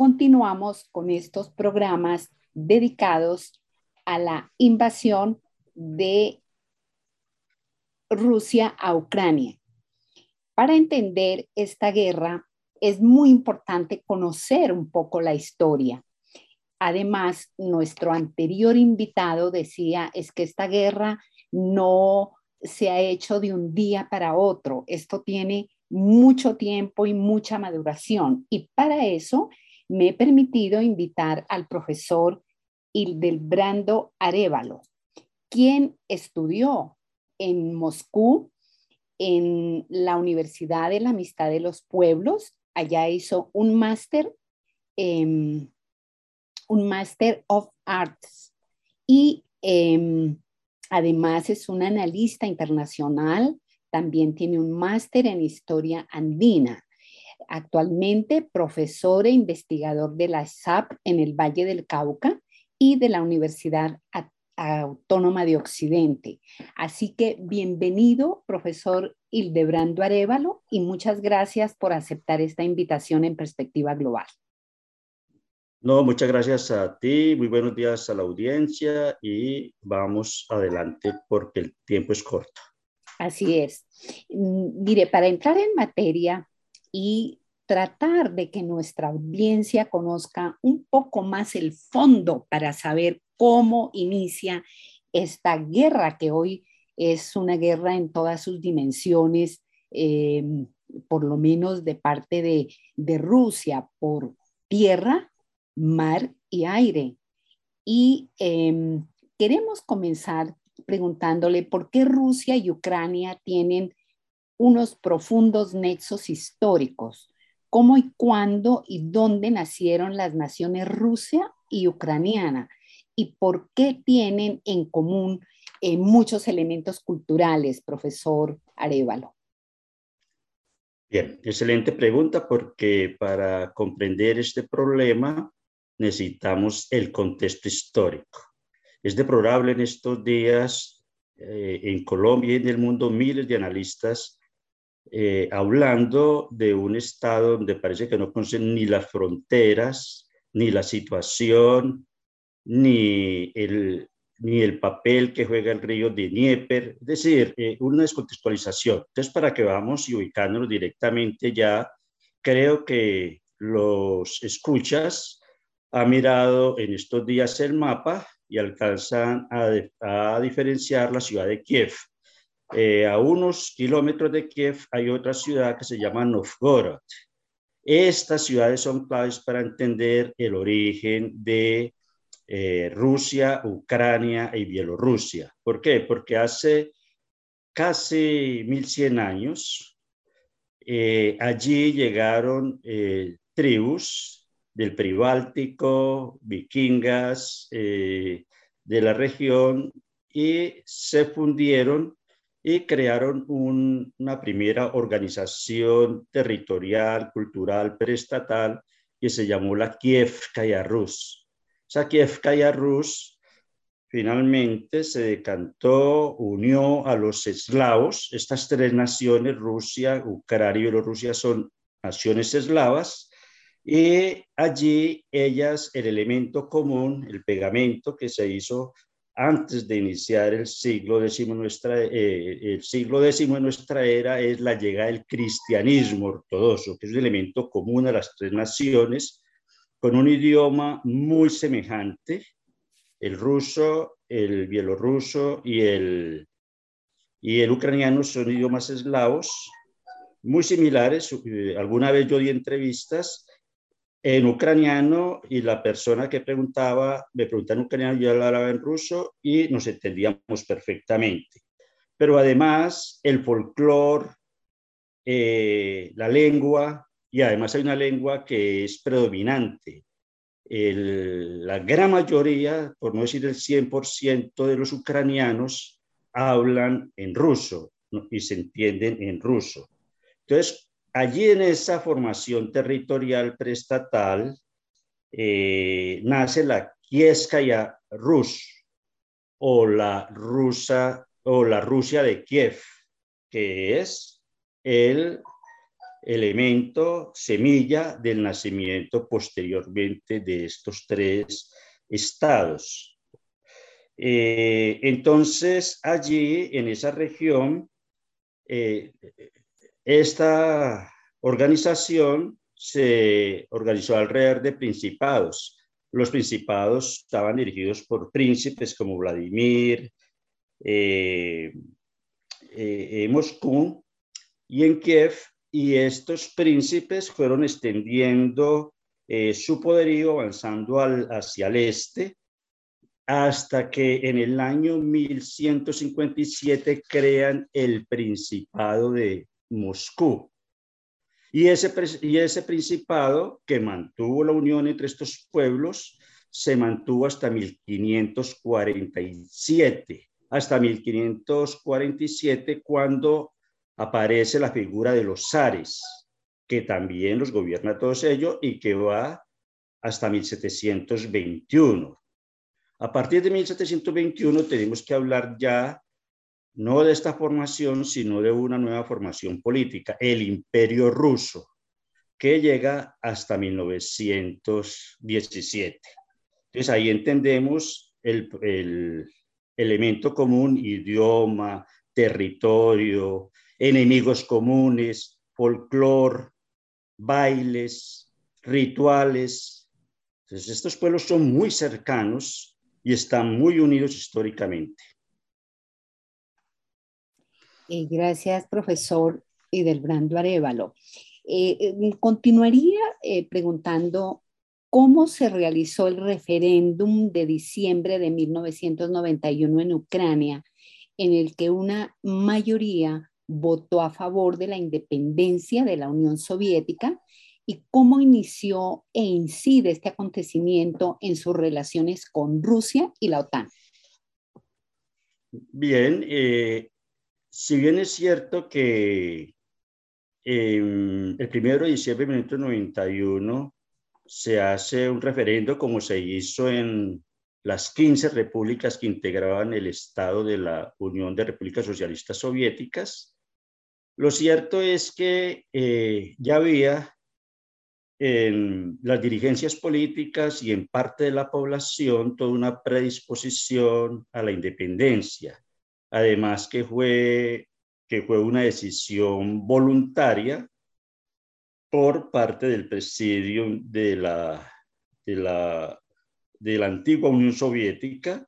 continuamos con estos programas dedicados a la invasión de Rusia a Ucrania. Para entender esta guerra es muy importante conocer un poco la historia. Además, nuestro anterior invitado decía es que esta guerra no se ha hecho de un día para otro. Esto tiene mucho tiempo y mucha maduración. Y para eso me he permitido invitar al profesor Hildebrando Arevalo, quien estudió en Moscú en la Universidad de la Amistad de los Pueblos. Allá hizo un máster, un máster of arts y em, además es un analista internacional también tiene un máster en historia andina. Actualmente profesor e investigador de la SAP en el Valle del Cauca y de la Universidad Autónoma de Occidente. Así que bienvenido, profesor Hildebrando Arevalo, y muchas gracias por aceptar esta invitación en perspectiva global. No, muchas gracias a ti, muy buenos días a la audiencia y vamos adelante porque el tiempo es corto. Así es. Mire, para entrar en materia y tratar de que nuestra audiencia conozca un poco más el fondo para saber cómo inicia esta guerra, que hoy es una guerra en todas sus dimensiones, eh, por lo menos de parte de, Rusia, por tierra, mar y aire. Y em, queremos comenzar preguntándole por qué Rusia y Ucrania tienen unos profundos nexos históricos. ¿Cómo y cuándo y dónde nacieron las naciones Rusia y Ucraniana? ¿Y por qué tienen en común eh, muchos elementos culturales, profesor Arevalo? Bien, excelente pregunta porque para comprender este problema necesitamos el contexto histórico. Es deplorable en estos días eh, en Colombia y en el mundo miles de analistas eh, hablando de un estado donde parece que no conocen ni las fronteras, ni la situación, ni el, ni el papel que juega el río de Dnieper, es decir, eh, una descontextualización. Entonces, para que vamos y ubicándonos directamente ya, creo que los escuchas ha mirado en estos días el mapa y alcanzan a, diferenciar la ciudad de Kiev. Eh, a unos kilómetros de Kiev hay otra ciudad que se llama Novgorod. Estas ciudades son claves para entender el origen de eh, Rusia, Ucrania y Bielorrusia. ¿Por qué? Porque hace casi 1100 años eh, allí llegaron tribus del Pribáltico, vikingas de la región y se fundieron y crearon una primera organización territorial, cultural, preestatal que se llamó la Kievkaya Rus. Esa Kievkaya Rus finalmente se decantó, unió a los eslavos. Estas tres naciones, Rusia, Ucrania y Bielorrusia, son naciones eslavas y allí ellas, el elemento común, el pegamento que se hizo antes de iniciar el siglo X, nuestra, eh, el siglo X de nuestra era es la llegada del cristianismo ortodoxo, que es un elemento común a las tres naciones, con un idioma muy semejante, el ruso, el bielorruso y el, y el ucraniano son idiomas eslavos muy similares. Eh, alguna vez yo di entrevistas en ucraniano y la persona que preguntaba, me preguntaba en ucraniano, yo hablaba en ruso y nos entendíamos perfectamente. Pero además el folclore, eh, la lengua, y además hay una lengua que es predominante. la gran mayoría, por no decir el 100% de los ucranianos, hablan en ruso y se entienden en ruso. Entonces, allí en esa formación territorial preestatal eh, nace la Kieskaya Rus o la rusa o la Rusia de Kiev, que es el elemento semilla del nacimiento posteriormente de estos tres estados. Eh, entonces, allí, en esa región, eh, esta organización se organizó alrededor de principados. Los principados estaban dirigidos por príncipes como Vladimir, eh, Moscú, y en Kiev y estos príncipes fueron extendiendo eh, su poderío, avanzando hacia el este, hasta que en el año 1157 crean el Principado de Moscú. Y ese, y ese principado que mantuvo la unión entre estos pueblos se mantuvo hasta 1547, hasta 1547 cuando aparece la figura de los zares, que también los gobierna todos ellos y que va hasta 1721. A partir de 1721 tenemos que hablar ya no de esta formación, sino de una nueva formación política, el imperio ruso, que llega hasta 1917. Entonces ahí entendemos el, el elemento común, idioma, territorio, enemigos comunes, folclor, bailes, rituales. Entonces, estos pueblos son muy cercanos y están muy unidos históricamente. Eh, gracias, profesor Idelbrando Arevalo. Eh, eh, continuaría preguntando cómo se realizó el referéndum de diciembre de 1991 en Ucrania, en el que una mayoría votó a favor de la independencia de la Unión Soviética y cómo inició e incide este acontecimiento en sus relaciones con Rusia y la OTAN. Bien, eh, si bien es cierto que el primero de diciembre de 1991 se hace un referendo como se hizo en las 15 repúblicas que integraban el Estado de la Unión de Repúblicas Socialistas Soviéticas, lo cierto es que eh, ya había en las dirigencias políticas y en parte de la población toda una predisposición a la independencia. Además que fue, que fue una decisión voluntaria por parte del presidio de la, de la, de la antigua Unión Soviética.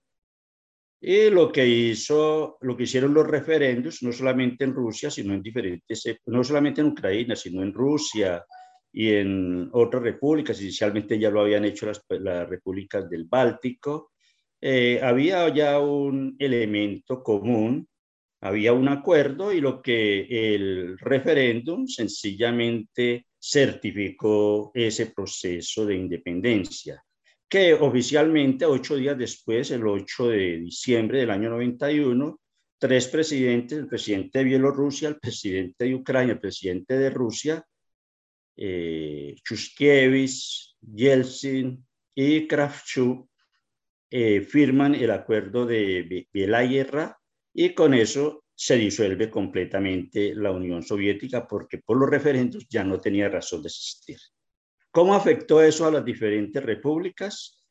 Y lo que hizo, lo que hicieron los referendos, no solamente en Rusia, sino en diferentes, no solamente en Ucrania, sino en Rusia y en otras repúblicas, inicialmente ya lo habían hecho las, las repúblicas del Báltico, eh, había ya un elemento común, había un acuerdo y lo que el referéndum sencillamente certificó ese proceso de independencia que oficialmente ocho días después, el 8 de diciembre del año 91, tres presidentes, el presidente de Bielorrusia, el presidente de Ucrania, el presidente de Rusia, eh, Chushkevich, Yeltsin y Kravchuk, eh, firman el acuerdo de Belaguerra y con eso se disuelve completamente la Unión Soviética porque por los referendos ya no tenía razón de existir. ¿Cómo afectó eso a las diferentes repúblicas?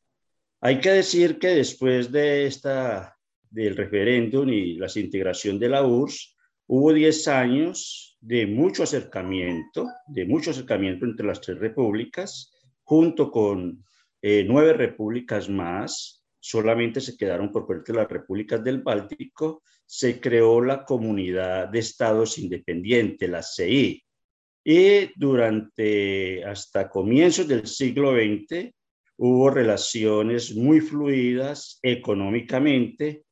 Hay que decir que después de esta, del referéndum y la integración de la URSS, hubo 10 años de mucho acercamiento, de mucho acercamiento entre las tres repúblicas, junto con eh, nueve repúblicas más, solamente se quedaron por parte de las repúblicas del Báltico, se creó la Comunidad de Estados Independientes, la CI. Y durante hasta comienzos del siglo XX hubo relaciones muy fluidas económicamente.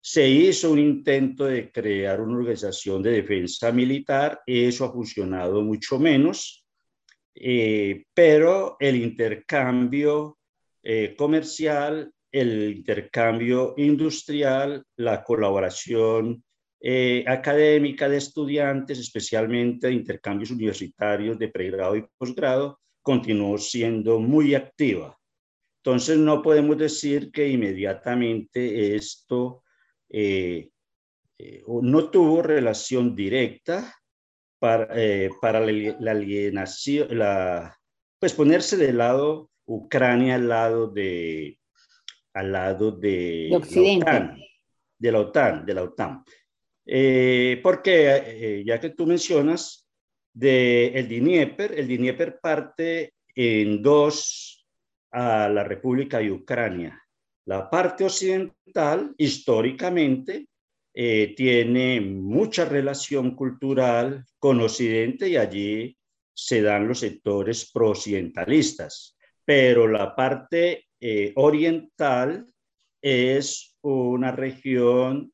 Se hizo un intento de crear una organización de defensa militar, eso ha funcionado mucho menos eh, pero el intercambio eh, comercial, el intercambio industrial, la colaboración eh, académica de estudiantes, especialmente intercambios universitarios de pregrado y posgrado, continuó siendo muy activa. Entonces no podemos decir que inmediatamente esto no tuvo relación directa para, eh, para la, alienación, la, pues ponerse del lado Ucrania al lado de, al lado de, Occidente. La OTAN, de la OTAN, de la OTAN. Eh, porque, eh, ya que tú mencionas, de el Dnieper, el Dnieper parte en dos a la República de Ucrania. La parte occidental, históricamente, eh, tiene mucha relación cultural con Occidente y allí se dan los sectores pro-occidentalistas. Pero la parte eh, oriental es una región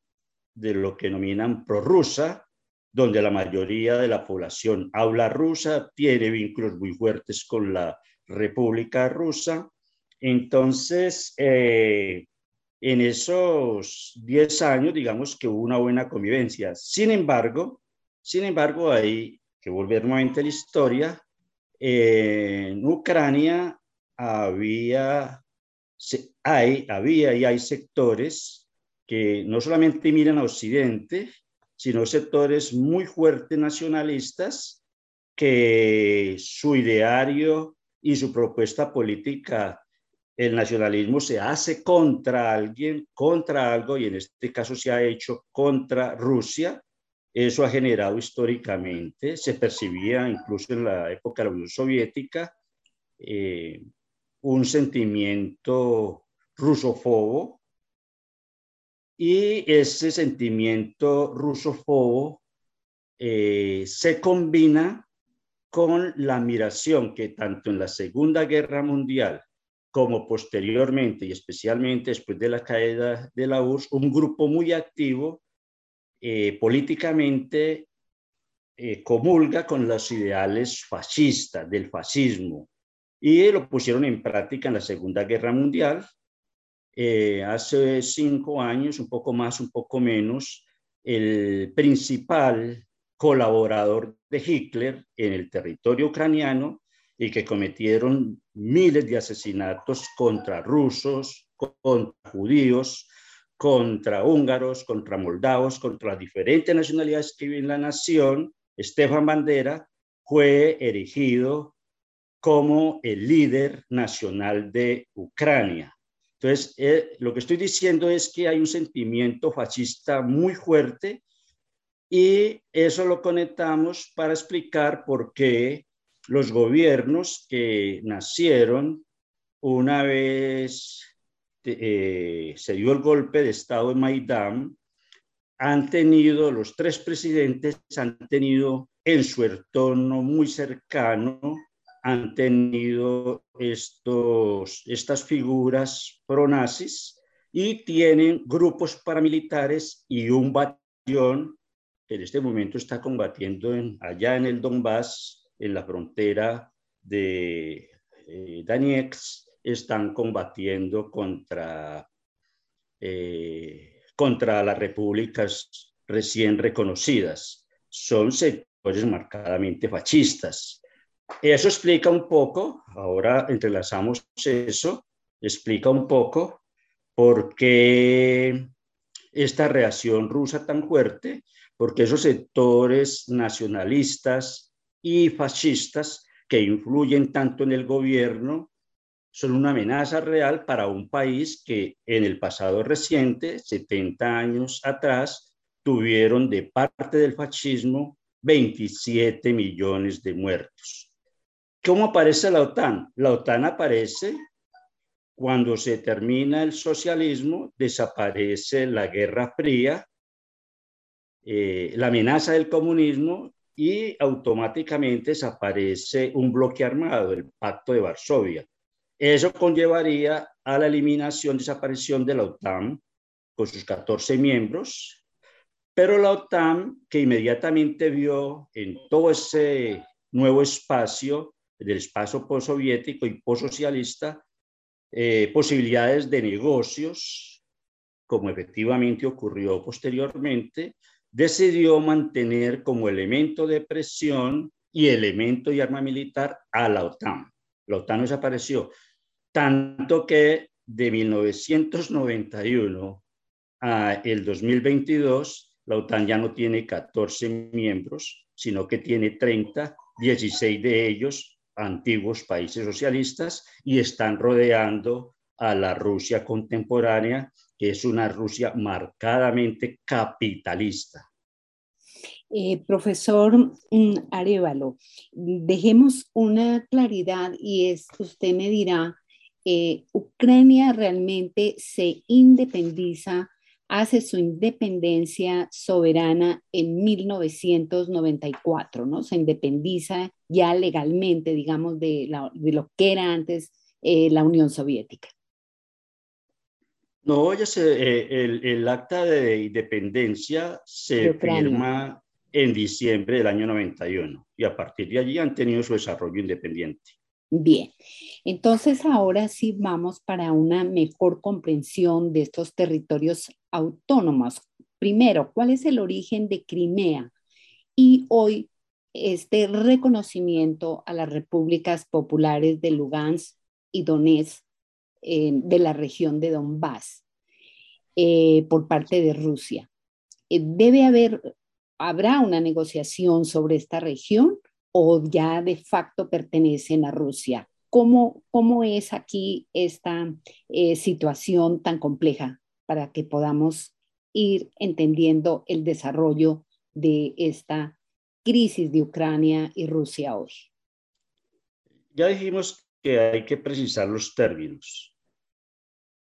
de lo que denominan prorrusa, donde la mayoría de la población habla rusa, tiene vínculos muy fuertes con la República Rusa. Entonces, eh, en esos 10 años, digamos que hubo una buena convivencia. Sin embargo, sin embargo, hay que volver nuevamente a la historia. en Ucrania había, hay, había y hay sectores que no solamente miran a Occidente, sino sectores muy fuertes nacionalistas que su ideario y su propuesta política el nacionalismo se hace contra alguien, contra algo, y en este caso se ha hecho contra Rusia. Eso ha generado históricamente, se percibía incluso en la época de la Unión Soviética, eh, un sentimiento rusofobo. Y ese sentimiento rusofobo eh, se combina con la admiración que tanto en la Segunda Guerra Mundial como posteriormente y especialmente después de la caída de la URSS, un grupo muy activo eh, políticamente eh, comulga con los ideales fascistas, del fascismo, y lo pusieron en práctica en la Segunda Guerra Mundial. Eh, hace cinco años, un poco más, un poco menos, el principal colaborador de Hitler en el territorio ucraniano y que cometieron miles de asesinatos contra rusos, contra judíos, contra húngaros, contra moldavos, contra diferentes nacionalidades que viven en la nación, Stefan Bandera fue erigido como el líder nacional de Ucrania. Entonces, eh, lo que estoy diciendo es que hay un sentimiento fascista muy fuerte y eso lo conectamos para explicar por qué los gobiernos que nacieron una vez eh, se dio el golpe de Estado en Maidán, han tenido, los tres presidentes han tenido en su entorno muy cercano, han tenido estos, estas figuras pronazis y tienen grupos paramilitares y un batallón que en este momento está combatiendo allá en el Donbass en la frontera de eh, están combatiendo contra, eh, contra las repúblicas recién reconocidas. Son sectores marcadamente fascistas. Eso explica un poco, ahora entrelazamos eso, explica un poco por qué esta reacción rusa tan fuerte, porque esos sectores nacionalistas, y fascistas que influyen tanto en el gobierno son una amenaza real para un país que en el pasado reciente, 70 años atrás, tuvieron de parte del fascismo 27 millones de muertos. ¿Cómo aparece la OTAN? La OTAN aparece cuando se termina el socialismo, desaparece la Guerra Fría, eh, la amenaza del comunismo y automáticamente desaparece un bloque armado, el Pacto de Varsovia. Eso conllevaría a la eliminación, desaparición de la OTAN con sus 14 miembros, pero la OTAN, que inmediatamente vio en todo ese nuevo espacio, del espacio postsoviético y postsocialista, eh, posibilidades de negocios, como efectivamente ocurrió posteriormente, decidió mantener como elemento de presión y elemento de arma militar a la OTAN. La OTAN desapareció, tanto que de 1991 a el 2022, la OTAN ya no tiene 14 miembros, sino que tiene 30, 16 de ellos antiguos países socialistas y están rodeando a la Rusia contemporánea que es una Rusia marcadamente capitalista. Eh, profesor mm, Arevalo, dejemos una claridad y es, usted me dirá, eh, Ucrania realmente se independiza, hace su independencia soberana en 1994, ¿no? Se independiza ya legalmente, digamos, de, lo que era antes eh, la Unión Soviética. No, oye, eh, el, el, acta de independencia se firma en diciembre del año 91 y a partir de allí han tenido su desarrollo independiente. Bien, entonces ahora sí vamos para una mejor comprensión de estos territorios autónomos. Primero, ¿cuál es el origen de Crimea? Y hoy este reconocimiento a las repúblicas populares de Lugansk y Donetsk eh, de la región de Donbass eh, por parte de Rusia. Eh, ¿Debe haber, habrá una negociación sobre esta región o ya de facto pertenecen a Rusia? ¿Cómo, cómo es aquí esta situación tan compleja para que podamos ir entendiendo el desarrollo de esta crisis de Ucrania y Rusia hoy? Ya dijimos que hay que precisar los términos.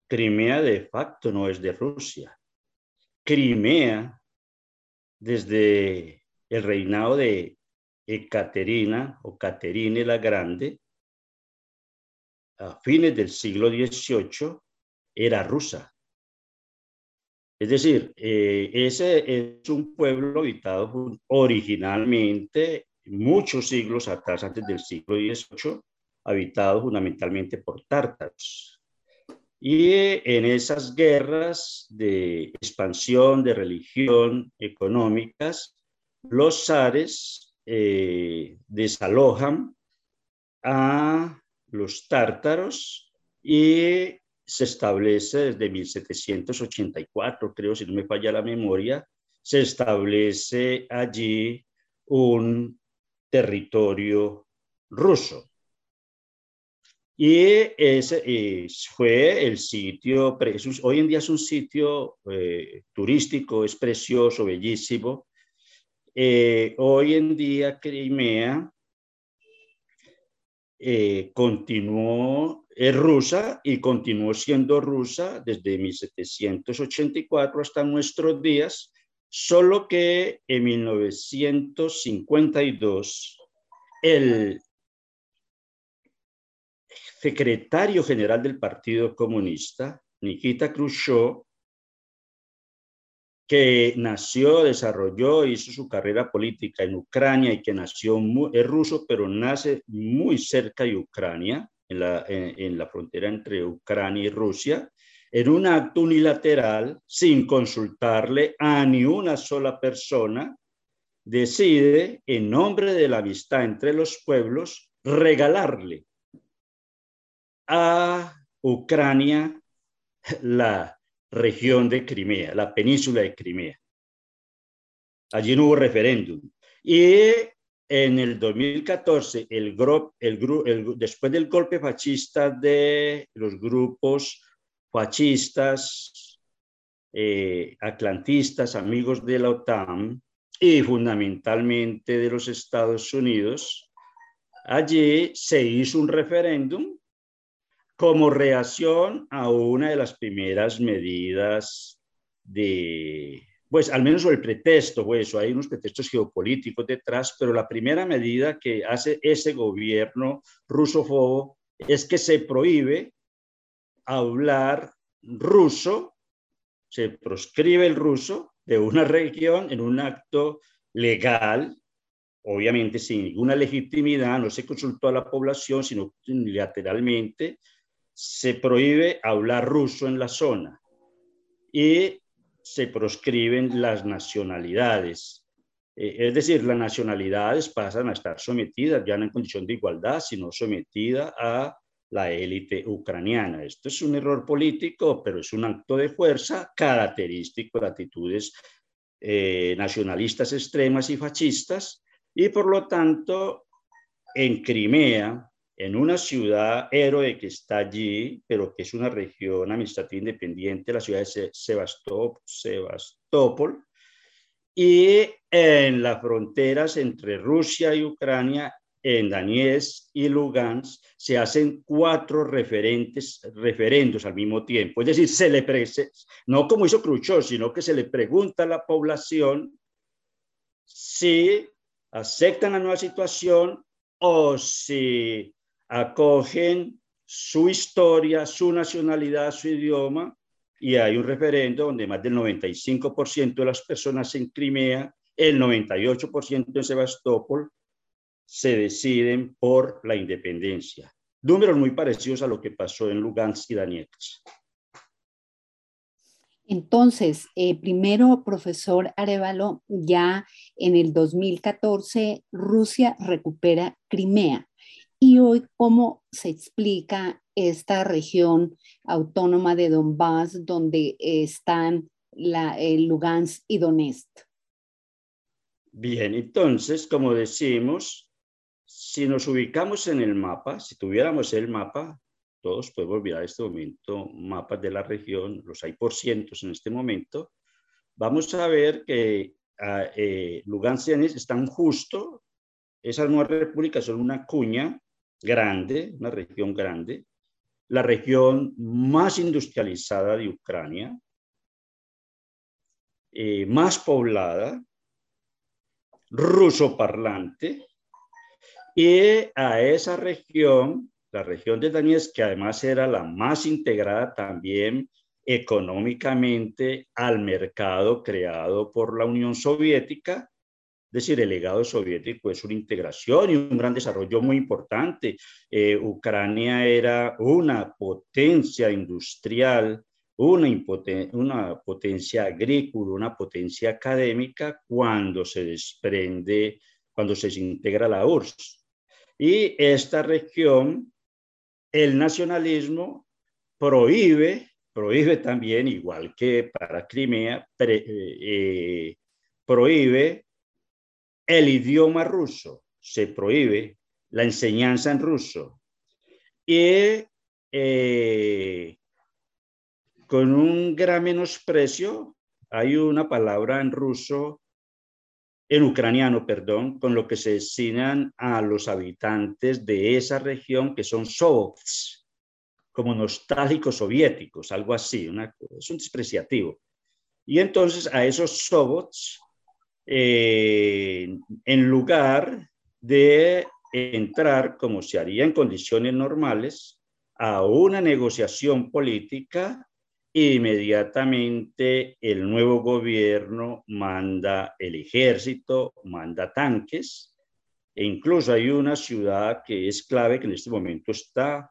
Crimea de facto no es de Rusia. Crimea, desde el reinado de Ekaterina o Caterine la Grande, a fines del siglo XVIII, era rusa. Es decir, eh, ese es un pueblo habitado originalmente muchos siglos atrás, antes del siglo XVIII, habitado fundamentalmente por tártaros. Y en esas guerras de expansión de religión económicas, los zares eh, desalojan a los tártaros y se establece desde 1784, creo, si no me falla la memoria, se establece allí un territorio ruso. Y ese fue el sitio, hoy en día es un sitio eh, turístico, es precioso, bellísimo. Eh, hoy en día Crimea eh, continuó, es rusa y continuó siendo rusa desde 1784 hasta nuestros días, solo que en 1952 el secretario general del Partido Comunista, Nikita Khrushchev, que nació, desarrolló, hizo su carrera política en Ucrania y que nació, es ruso, pero nace muy cerca de Ucrania, en la, en la frontera entre Ucrania y Rusia, en un acto unilateral, sin consultarle a ni una sola persona, decide, en nombre de la amistad entre los pueblos, regalarle a Ucrania la región de Crimea, la península de Crimea. Allí no hubo referéndum. Y en el 2014, el, el, después del golpe fascista de los grupos fascistas, eh, atlantistas, amigos de la OTAN y fundamentalmente de los Estados Unidos, allí se hizo un referéndum como reacción a una de las primeras medidas de, pues al menos el pretexto, pues hay unos pretextos geopolíticos detrás, pero la primera medida que hace ese gobierno rusofobo es que se prohíbe hablar ruso, se proscribe el ruso de una región en un acto legal, obviamente sin ninguna legitimidad, no se consultó a la población, sino unilateralmente, se prohíbe hablar ruso en la zona y se proscriben las nacionalidades. Eh, es decir, las nacionalidades pasan a estar sometidas ya no en condición de igualdad, sino sometida a la élite ucraniana. Esto es un error político, pero es un acto de fuerza característico de actitudes eh, nacionalistas extremas y fascistas, y por lo tanto, en Crimea, en una ciudad héroe que está allí, pero que es una región administrativa independiente, la ciudad de Sebastopol, y en las fronteras entre Rusia y Ucrania en Donetsk y Lugansk se hacen cuatro referentes, referendos al mismo tiempo. Es decir, se le no como hizo Khrushchev, sino que se le pregunta a la población si aceptan la nueva situación o si acogen su historia, su nacionalidad, su idioma, y hay un referendo donde más del 95% de las personas en Crimea, el 98% en Sebastopol, se deciden por la independencia. Números muy parecidos a lo que pasó en Lugansk y Donetsk. Entonces, eh, primero, profesor Arevalo, ya en el 2014 Rusia recupera Crimea. Y hoy, ¿cómo se explica esta región autónoma de Donbass donde están la, Lugansk y Donetsk? Bien, entonces, como decimos, si nos ubicamos en el mapa, si tuviéramos el mapa, todos podemos mirar en este momento mapas de la región, los hay por cientos en este momento, vamos a ver que uh, eh, Lugansk y Donetsk están justo, esas nuevas repúblicas son una cuña grande, una región grande, la región más industrializada de Ucrania, eh, más poblada, ruso parlante, y a esa región, la región de Donetsk, que además era la más integrada también económicamente al mercado creado por la Unión Soviética, decir, el legado soviético es una integración y un gran desarrollo muy importante. Eh, Ucrania era una potencia industrial, una, una potencia agrícola, una potencia académica cuando se desprende, cuando se integra la URSS. Y esta región, el nacionalismo prohíbe, prohíbe también, igual que para Crimea, eh, eh, prohíbe el idioma ruso, se prohíbe la enseñanza en ruso. Y eh, con un gran menosprecio, hay una palabra en ruso en ucraniano, perdón, con lo que se designan a los habitantes de esa región que son sovots, como nostálgicos soviéticos, algo así, es un despreciativo. Y entonces a esos sobots, eh, en lugar de entrar, como se haría en condiciones normales, a una negociación política Inmediatamente el nuevo gobierno manda el ejército, manda tanques, e incluso hay una ciudad que es clave, que en este momento está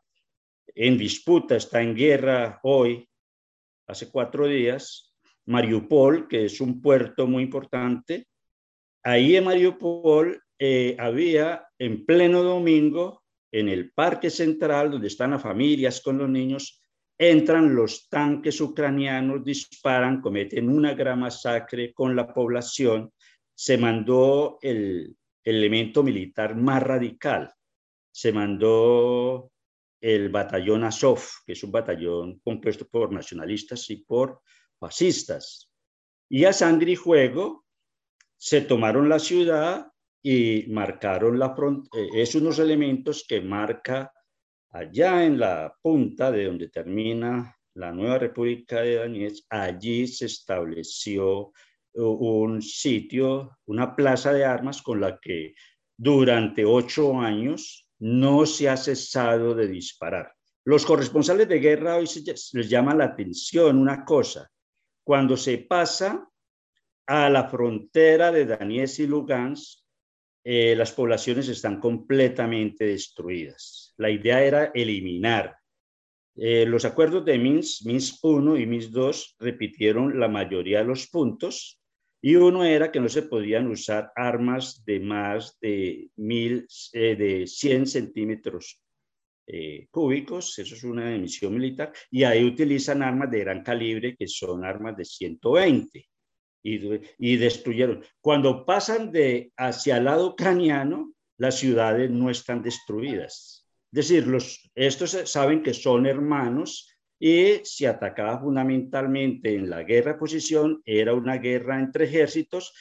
en disputa, está en guerra hoy, hace cuatro días, Mariupol, que es un puerto muy importante. Ahí en Mariupol eh, había en pleno domingo, en el parque central, donde están las familias con los niños, entran los tanques ucranianos, disparan, cometen una gran masacre con la población. Se mandó el, elemento militar más radical. Se mandó el batallón Azov, que es un batallón compuesto por nacionalistas y por fascistas. Y a sangre y juego se tomaron la ciudad y marcaron la frontera. Eh, es unos elementos que marca allá en la punta de donde termina la nueva República de Donetsk, allí se estableció un sitio, una plaza de armas con la que durante ocho años no se ha cesado de disparar. Los corresponsales de guerra hoy les llama la atención una cosa. Cuando se pasa a la frontera de Donetsk y Lugansk, eh, las poblaciones están completamente destruidas. La idea era eliminar. Eh, los acuerdos de Minsk, Minsk 1 y Minsk 2 repitieron la mayoría de los puntos y uno era que no se podían usar armas de más de, mil, eh, de 100 centímetros cúbicos, eso es una emisión militar, y ahí utilizan armas de gran calibre que son armas de 120 y, destruyeron. Cuando pasan de hacia el lado ucraniano, las ciudades no están destruidas. Es decir, los, estos saben que son hermanos y se atacaba fundamentalmente en la guerra de posición, era una guerra entre ejércitos,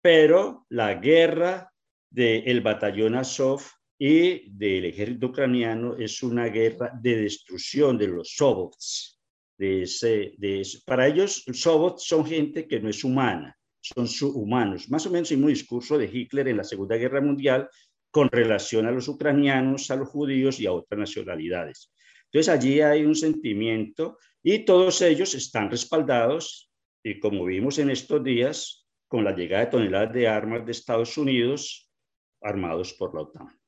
pero la guerra del batallón Azov y del ejército ucraniano es una guerra de destrucción de los sobots de ese, de Para ellos, Sobots son gente que no es humana, son humanos. Más o menos el mismo discurso de Hitler en la Segunda Guerra Mundial con relación a los ucranianos, a los judíos y a otras nacionalidades. Entonces allí hay un sentimiento y todos ellos están respaldados, y como vimos en estos días, con la llegada de toneladas de armas de Estados Unidos armados por la OTAN.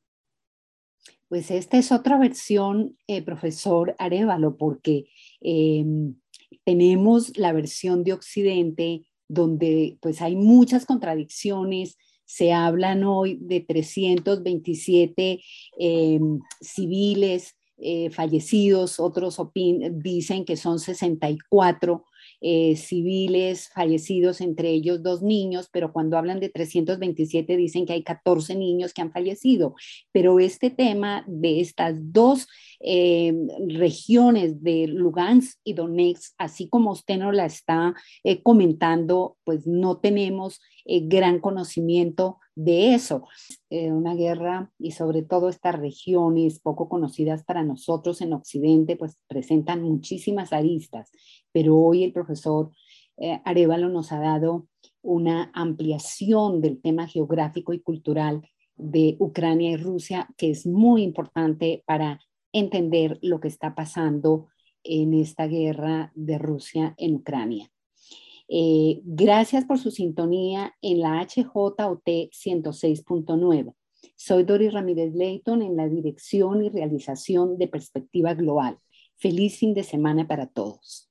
Pues esta es otra versión, eh, profesor Arevalo, porque em, tenemos la versión de Occidente donde pues hay muchas contradicciones, se hablan hoy de 327 em, civiles eh, fallecidos, otros dicen que son 64 eh, civiles fallecidos, entre ellos dos niños, pero cuando hablan de 327 dicen que hay 14 niños que han fallecido. Pero este tema de estas dos eh, regiones de Lugansk y Donetsk, así como usted nos la está eh, comentando, pues no tenemos gran conocimiento de eso. una guerra y sobre todo estas regiones poco conocidas para nosotros en Occidente, pues presentan muchísimas aristas pero hoy el profesor eh, Arevalo nos ha dado una ampliación del tema geográfico y cultural de Ucrania y Rusia, que es muy importante para entender lo que está pasando en esta guerra de Rusia en Ucrania. Eh, gracias por su sintonía en la HJOT 106.9. Soy Doris Ramírez Leighton en la dirección y realización de Perspectiva Global. Feliz fin de semana para todos.